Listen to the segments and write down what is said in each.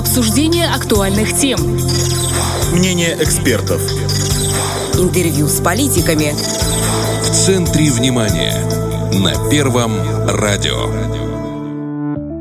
Обсуждение актуальных тем. Мнение экспертов. Интервью с политиками. В центре внимания. На Первом радио.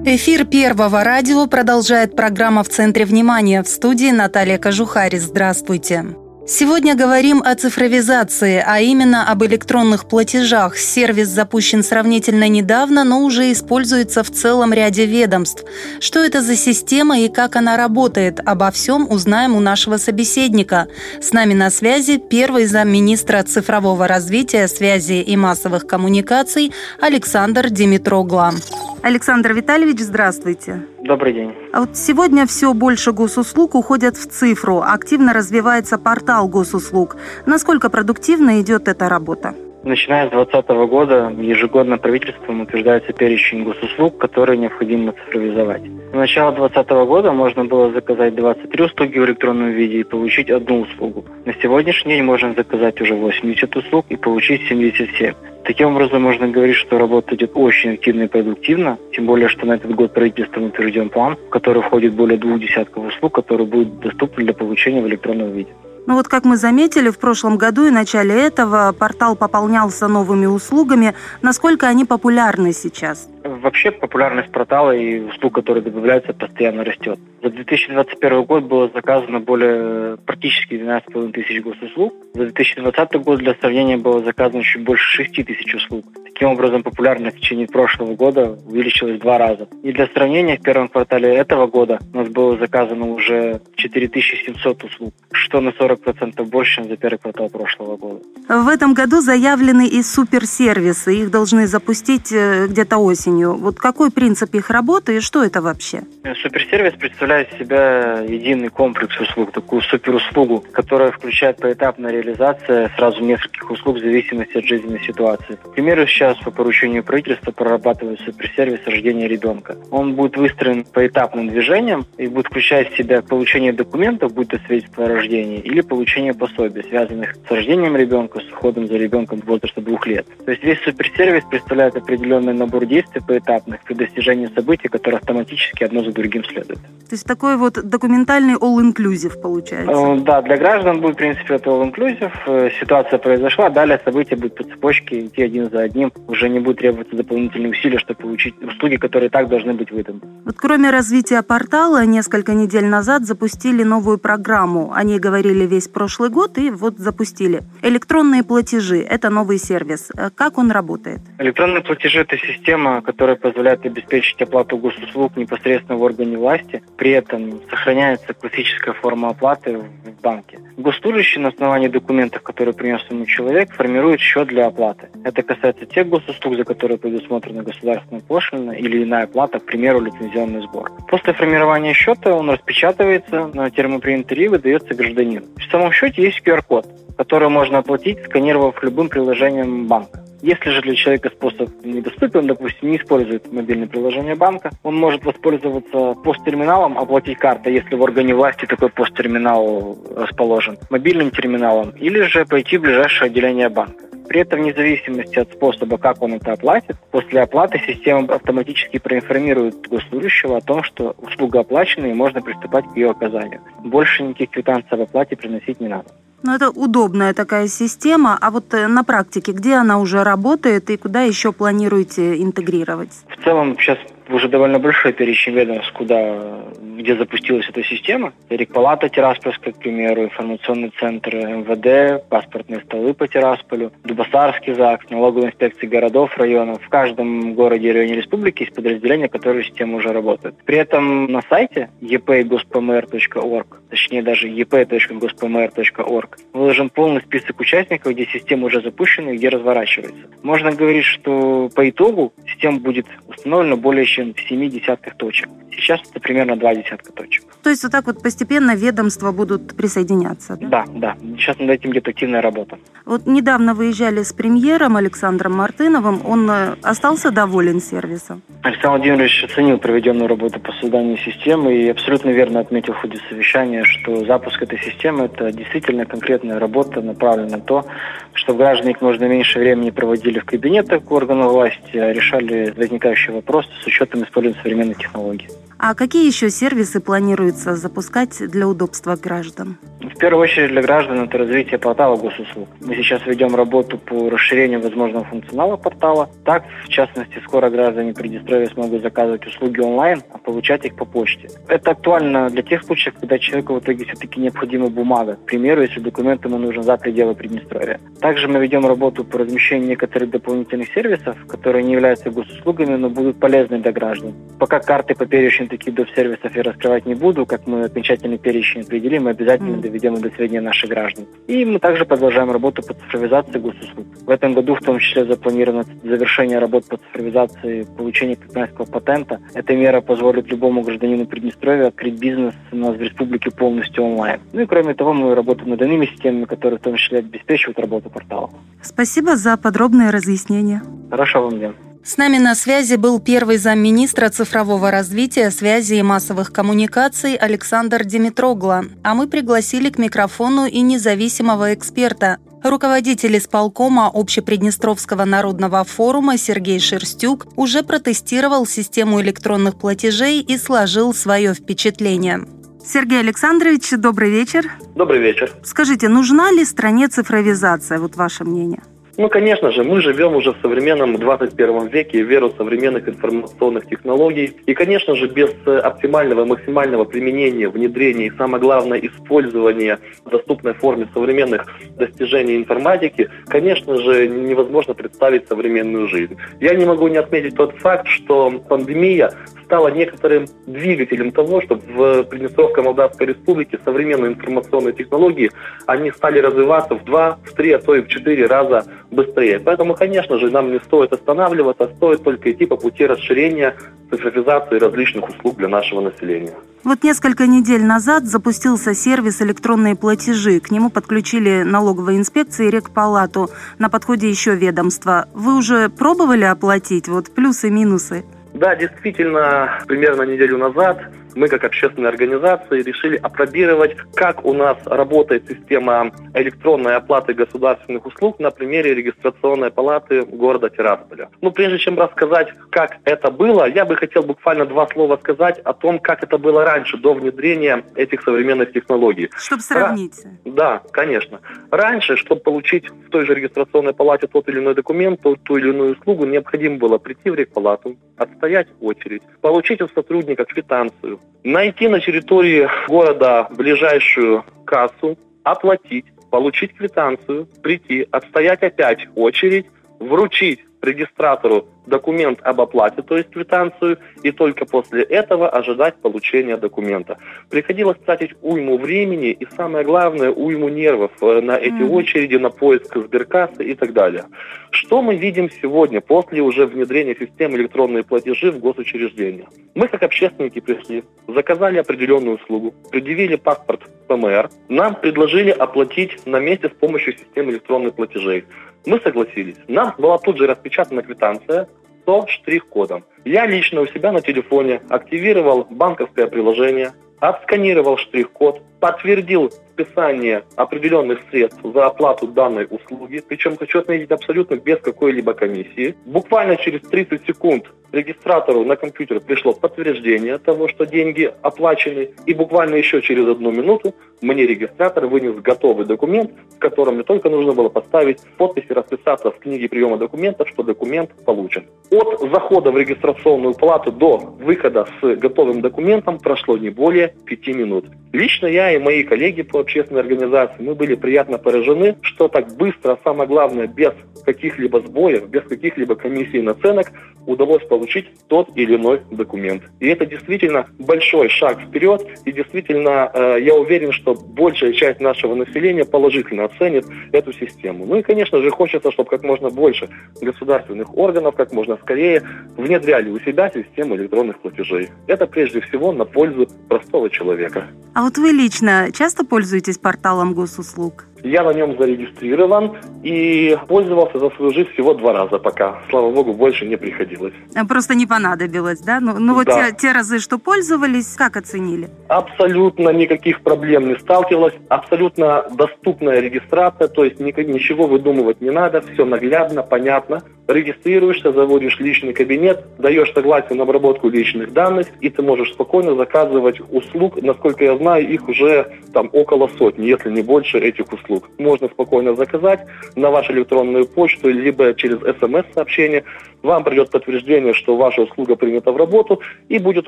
Эфир Первого радио продолжает программа «В центре внимания». В студии Наталья Кожухарь. Здравствуйте. Сегодня говорим о цифровизации, а именно об электронных платежах. Сервис запущен сравнительно недавно, но уже используется в целом ряде ведомств. Что это за система и как она работает? Обо всем узнаем у нашего собеседника. С нами на связи первый замминистра цифрового развития, связи и массовых коммуникаций Александр Димитрогла. Александр Витальевич, здравствуйте. Добрый день. А вот сегодня все больше госуслуг уходят в цифру. Активно развивается портал госуслуг. Насколько продуктивно идет эта работа? Начиная с 2020 года ежегодно правительством утверждается перечень госуслуг, которые необходимо цифровизовать. С начала 2020 года можно было заказать 23 услуги в электронном виде и получить одну услугу. На сегодняшний день можно заказать уже 80 услуг и получить 77. Таким образом, можно говорить, что работа идет очень активно и продуктивно, тем более, что на этот год правительством утвержден план, в который входит более двух десятков услуг, которые будут доступны для получения в электронном виде. Ну вот как мы заметили, в прошлом году и начале этого портал пополнялся новыми услугами. Насколько они популярны сейчас? Вообще популярность портала и услуг, которые добавляются, постоянно растет. За 2021 год было заказано более практически 12,5 тысяч госуслуг. За 2020 год для сравнения было заказано чуть больше 6 тысяч услуг. Таким образом, популярность в течение прошлого года увеличилась в два раза. И для сравнения, в первом квартале этого года у нас было заказано уже 4700 услуг, что на 40% больше, чем за первый квартал прошлого года. В этом году заявлены и суперсервисы. Их должны запустить э, где-то осенью. Вот какой принцип их работы и что это вообще? Суперсервис представляет из себя единый комплекс услуг, такую суперуслугу, которая включает поэтапная реализация сразу нескольких услуг в зависимости от жизненной ситуации. К примеру, сейчас по поручению правительства прорабатывает суперсервис рождения ребенка. Он будет выстроен поэтапным движением и будет включать в себя получение документов, будь то свидетельство о рождении, или получение пособий, связанных с рождением ребенка, с уходом за ребенком возраста двух лет. То есть весь суперсервис представляет определенный набор действий поэтапных при достижении событий, которые автоматически одно за другим следуют. То есть такой вот документальный all-inclusive получается? Э, да, для граждан будет, в принципе, это all-inclusive. Э, ситуация произошла, далее события будут по цепочке идти один за одним. Уже не будет требоваться дополнительные усилия, чтобы получить услуги, которые и так должны быть выданы. Вот кроме развития портала, несколько недель назад запустили новую программу. О ней говорили весь прошлый год и вот запустили. Электронные платежи – это новый сервис. Э, как он работает? Электронные платежи – это система, которая позволяет обеспечить оплату госуслуг непосредственно в органе власти. При этом сохраняется классическая форма оплаты в банке. Госслужащий на основании документов, которые принес ему человек, формирует счет для оплаты. Это касается тех госуслуг, за которые предусмотрена государственная пошлина или иная плата, к примеру, лицензионный сбор. После формирования счета он распечатывается на термопринтере и выдается гражданину. В самом счете есть QR-код, который можно оплатить, сканировав любым приложением банка. Если же для человека способ недоступен, допустим, не использует мобильное приложение банка, он может воспользоваться посттерминалом, оплатить картой, если в органе власти такой посттерминал расположен, мобильным терминалом, или же пойти в ближайшее отделение банка. При этом, вне зависимости от способа, как он это оплатит, после оплаты система автоматически проинформирует госслужащего о том, что услуга оплачена и можно приступать к ее оказанию. Больше никаких квитанций об оплате приносить не надо. Ну, это удобная такая система. А вот э, на практике, где она уже работает и куда еще планируете интегрировать? В целом сейчас уже довольно большой перечень ведомств, куда, где запустилась эта система. Рекпалата Тираспольская, к примеру, информационный центр МВД, паспортные столы по Тирасполю, Дубасарский ЗАГС, налоговая инспекция городов, районов. В каждом городе и районе республики есть подразделения, которые система уже работают. При этом на сайте epgospmr.org, точнее даже ep.gospmr.org, выложен полный список участников, где система уже запущена и где разворачивается. Можно говорить, что по итогу система будет установлена более чем чем в семи десятках точек. Сейчас это примерно два десятка точек. То есть вот так вот постепенно ведомства будут присоединяться? Да, да. да. Сейчас над этим идет активная работа. Вот недавно выезжали с премьером Александром Мартыновым. Он э, остался доволен сервисом? Александр Владимирович оценил проведенную работу по созданию системы и абсолютно верно отметил в ходе совещания, что запуск этой системы – это действительно конкретная работа, направленная на то, чтобы граждане как можно меньше времени проводили в кабинетах органов власти, а решали возникающие вопросы с учетом использования современных технологий. А какие еще сервисы планируется запускать для удобства граждан? В первую очередь для граждан это развитие портала госуслуг. Мы сейчас ведем работу по расширению возможного функционала портала. Так, в частности, скоро граждане Приднестровья смогут заказывать услуги онлайн, а получать их по почте. Это актуально для тех случаев, когда человеку в итоге все-таки необходима бумага. К примеру, если документ ему нужен за пределы Приднестровья. Также мы ведем работу по размещению некоторых дополнительных сервисов, которые не являются госуслугами, но будут полезны для граждан. Пока карты по перечню таких доп. сервисов я раскрывать не буду, как мы окончательный перечень определим, мы обязательно mm. доведем до сведения наших граждан. И мы также продолжаем работу по цифровизации госуслуг. В этом году в том числе запланировано завершение работ по цифровизации получения китайского патента. Эта мера позволит любому гражданину Приднестровья открыть бизнес у нас в республике полностью онлайн. Ну и кроме того, мы работаем над иными системами, которые в том числе обеспечивают работу портала. Спасибо за подробное разъяснение. Хорошо вам дня. С нами на связи был первый замминистра цифрового развития, связи и массовых коммуникаций Александр Димитрогла, а мы пригласили к микрофону и независимого эксперта, Руководитель исполкома Общеприднестровского народного форума Сергей Шерстюк уже протестировал систему электронных платежей и сложил свое впечатление. Сергей Александрович, добрый вечер. Добрый вечер. Скажите, нужна ли стране цифровизация, вот ваше мнение? Ну, конечно же, мы живем уже в современном 21 веке, веру современных информационных технологий. И, конечно же, без э, оптимального, максимального применения, внедрения и, самое главное, использования в доступной форме современных достижений информатики, конечно же, невозможно представить современную жизнь. Я не могу не отметить тот факт, что пандемия стала некоторым двигателем того, чтобы в Приднестровской Молдавской Республике современные информационные технологии, они стали развиваться в два, в три, а то и в четыре раза быстрее. Поэтому, конечно же, нам не стоит останавливаться, стоит только идти по пути расширения цифровизации различных услуг для нашего населения. Вот несколько недель назад запустился сервис электронные платежи. К нему подключили налоговые инспекции и рекпалату. На подходе еще ведомства. Вы уже пробовали оплатить? Вот плюсы минусы. Да, действительно, примерно неделю назад мы как общественная организация решили опробировать, как у нас работает система электронной оплаты государственных услуг на примере регистрационной палаты города Тирасполя. Ну, прежде чем рассказать, как это было, я бы хотел буквально два слова сказать о том, как это было раньше, до внедрения этих современных технологий. Чтобы сравнить. Да, конечно. Раньше, чтобы получить в той же регистрационной палате тот или иной документ, ту, ту или иную услугу, необходимо было прийти в рекпалату, отстоять очередь, получить у сотрудника квитанцию, найти на территории города ближайшую кассу, оплатить, получить квитанцию, прийти, отстоять опять очередь, вручить регистратору документ об оплате, то есть квитанцию, и только после этого ожидать получения документа. Приходилось тратить уйму времени и, самое главное, уйму нервов э, на эти mm. очереди, на поиск сберкассы и так далее. Что мы видим сегодня после уже внедрения системы электронные платежи в госучреждения? Мы, как общественники, пришли, заказали определенную услугу, предъявили паспорт ПМР, нам предложили оплатить на месте с помощью системы электронных платежей. Мы согласились. Нам была тут же распечатана квитанция с штрих-кодом. Я лично у себя на телефоне активировал банковское приложение, отсканировал штрих-код, подтвердил списание определенных средств за оплату данной услуги, причем хочу отметить абсолютно без какой-либо комиссии. Буквально через 30 секунд регистратору на компьютер пришло подтверждение того, что деньги оплачены, и буквально еще через одну минуту мне регистратор вынес готовый документ, в котором мне только нужно было поставить подпись и расписаться в книге приема документов, что документ получен. От захода в регистрационную палату до выхода с готовым документом прошло не более пяти минут. Лично я и мои коллеги по общественной организации, мы были приятно поражены, что так быстро, самое главное, без каких-либо сбоев, без каких-либо комиссий наценок удалось получить тот или иной документ. И это действительно большой шаг вперед, и действительно э, я уверен, что большая часть нашего населения положительно оценит эту систему. Ну и, конечно же, хочется, чтобы как можно больше государственных органов как можно скорее внедряли у себя систему электронных платежей. Это прежде всего на пользу простого человека. А вот вы лично часто пользуетесь порталом госуслуг? Я на нем зарегистрирован и пользовался за свою жизнь всего два раза пока. Слава богу, больше не приходилось. А Просто не понадобилось, да? Ну, ну вот Да. те, те разы, что пользовались, как оценили? Абсолютно никаких проблем не сталкивалась. Абсолютно доступная регистрация, то есть ни- ничего выдумывать не надо, все наглядно, понятно. Регистрируешься, заводишь личный кабинет, даешь согласие на обработку личных данных, и ты можешь спокойно заказывать услуг. Насколько я знаю, их уже там около сотни, если не больше этих услуг. Можно спокойно заказать на вашу электронную почту, либо через смс-сообщение. Вам придет подтверждение, что ваша услуга принята в работу, и будет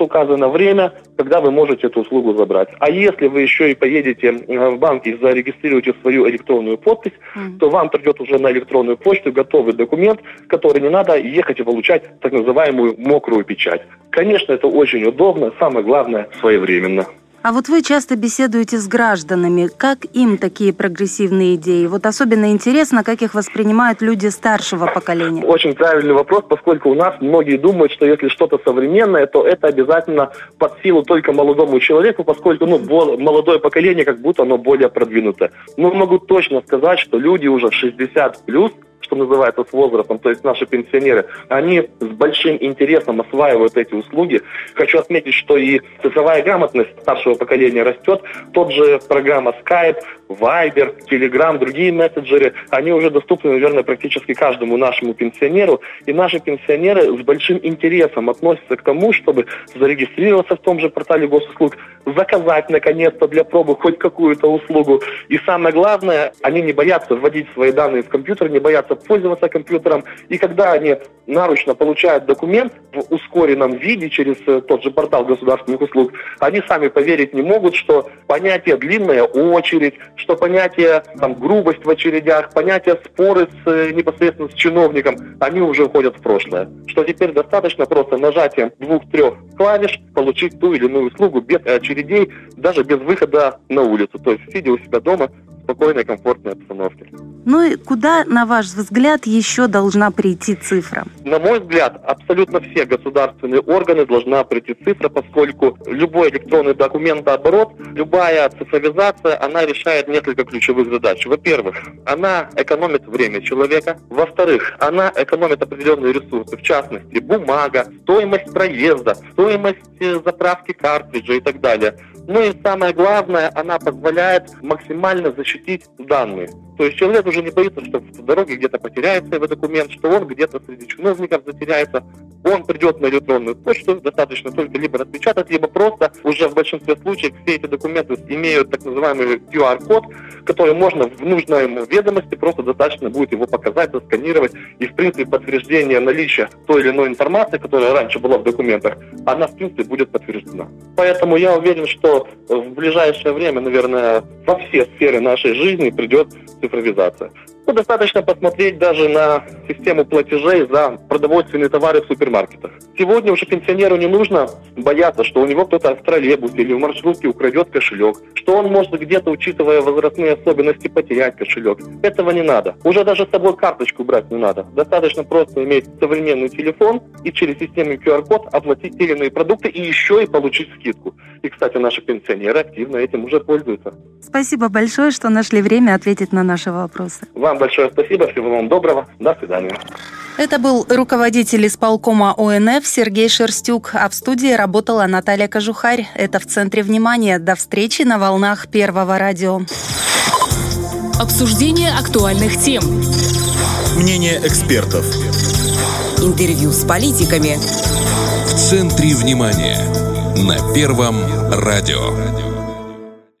указано время, когда вы можете эту услугу забрать. А если вы еще и поедете э, в банк и зарегистрируете свою электронную подпись, М. то вам придет уже на электронную почту готовый документ, который не надо ехать и получать так называемую мокрую печать. Конечно, это очень удобно, самое главное своевременно. А вот вы часто беседуете с гражданами. Как им такие прогрессивные идеи? Вот особенно интересно, как их воспринимают люди старшего поколения. Очень правильный вопрос, поскольку у нас многие думают, что если что-то современное, то это обязательно под силу только молодому человеку, поскольку ну, молодое поколение как будто оно более продвинутое. Но могу точно сказать, что люди уже 60 плюс что называется, с возрастом, то есть наши пенсионеры, они с большим интересом осваивают эти услуги. Хочу отметить, что и цифровая грамотность старшего поколения растет. Тот же программа Skype, Viber, Telegram, другие мессенджеры, они уже доступны, наверное, практически каждому нашему пенсионеру. И наши пенсионеры с большим интересом относятся к тому, чтобы зарегистрироваться в том же портале госуслуг, заказать наконец-то для пробы хоть какую-то услугу. И самое главное, они не боятся вводить свои данные в компьютер, не боятся пользоваться компьютером. И когда они наручно получают документ в ускоренном виде через э, тот же портал государственных услуг, они сами поверить не могут, что понятие длинная очередь, что понятие там, грубость в очередях, понятие споры с, э, непосредственно с чиновником, они уже уходят в прошлое. Что теперь достаточно просто нажатием двух-трех клавиш получить ту или иную услугу без очередей, даже без выхода на улицу. То есть сидя у себя дома спокойной, комфортной обстановке. Ну и куда, на ваш взгляд, еще должна прийти цифра? На мой взгляд, абсолютно все государственные органы должна прийти цифра, поскольку любой электронный документооборот, любая цифровизация, она решает несколько ключевых задач. Во-первых, она экономит время человека. Во-вторых, она экономит определенные ресурсы, в частности, бумага, стоимость проезда, стоимость э, заправки картриджа и так далее. Ну и самое главное, она позволяет максимально защитить данные. То есть человек уже не боится, что в дороге где-то потеряется его документ, что он где-то среди чиновников затеряется. Он придет на электронную почту, достаточно только либо распечатать, либо просто уже в большинстве случаев все эти документы имеют так называемый QR-код, который можно в нужной ему ведомости просто достаточно будет его показать, засканировать. И, в принципе, подтверждение наличия той или иной информации, которая раньше была в документах, она, в принципе, будет подтверждена. Поэтому я уверен, что в ближайшее время, наверное, во все сферы нашей жизни придет цифровизация. Ну, достаточно посмотреть даже на систему платежей за продовольственные товары в супермаркетах. Сегодня уже пенсионеру не нужно бояться, что у него кто-то в троллейбусе или в маршрутке украдет кошелек, что он может где-то, учитывая возрастные особенности, потерять кошелек. Этого не надо. Уже даже с собой карточку брать не надо. Достаточно просто иметь современный телефон и через систему QR-код оплатить те или иные продукты и еще и получить скидку. И, кстати, наши пенсионеры активно этим уже пользуются. Спасибо большое, что нашли время ответить на наши вопросы. Вам большое спасибо, всего вам доброго, до свидания. Это был руководитель исполкома ОНФ Сергей Шерстюк, а в студии работала Наталья Кожухарь. Это в центре внимания. До встречи на волнах Первого радио. Обсуждение актуальных тем. Мнение экспертов. Интервью с политиками. В центре внимания. На Первом радио.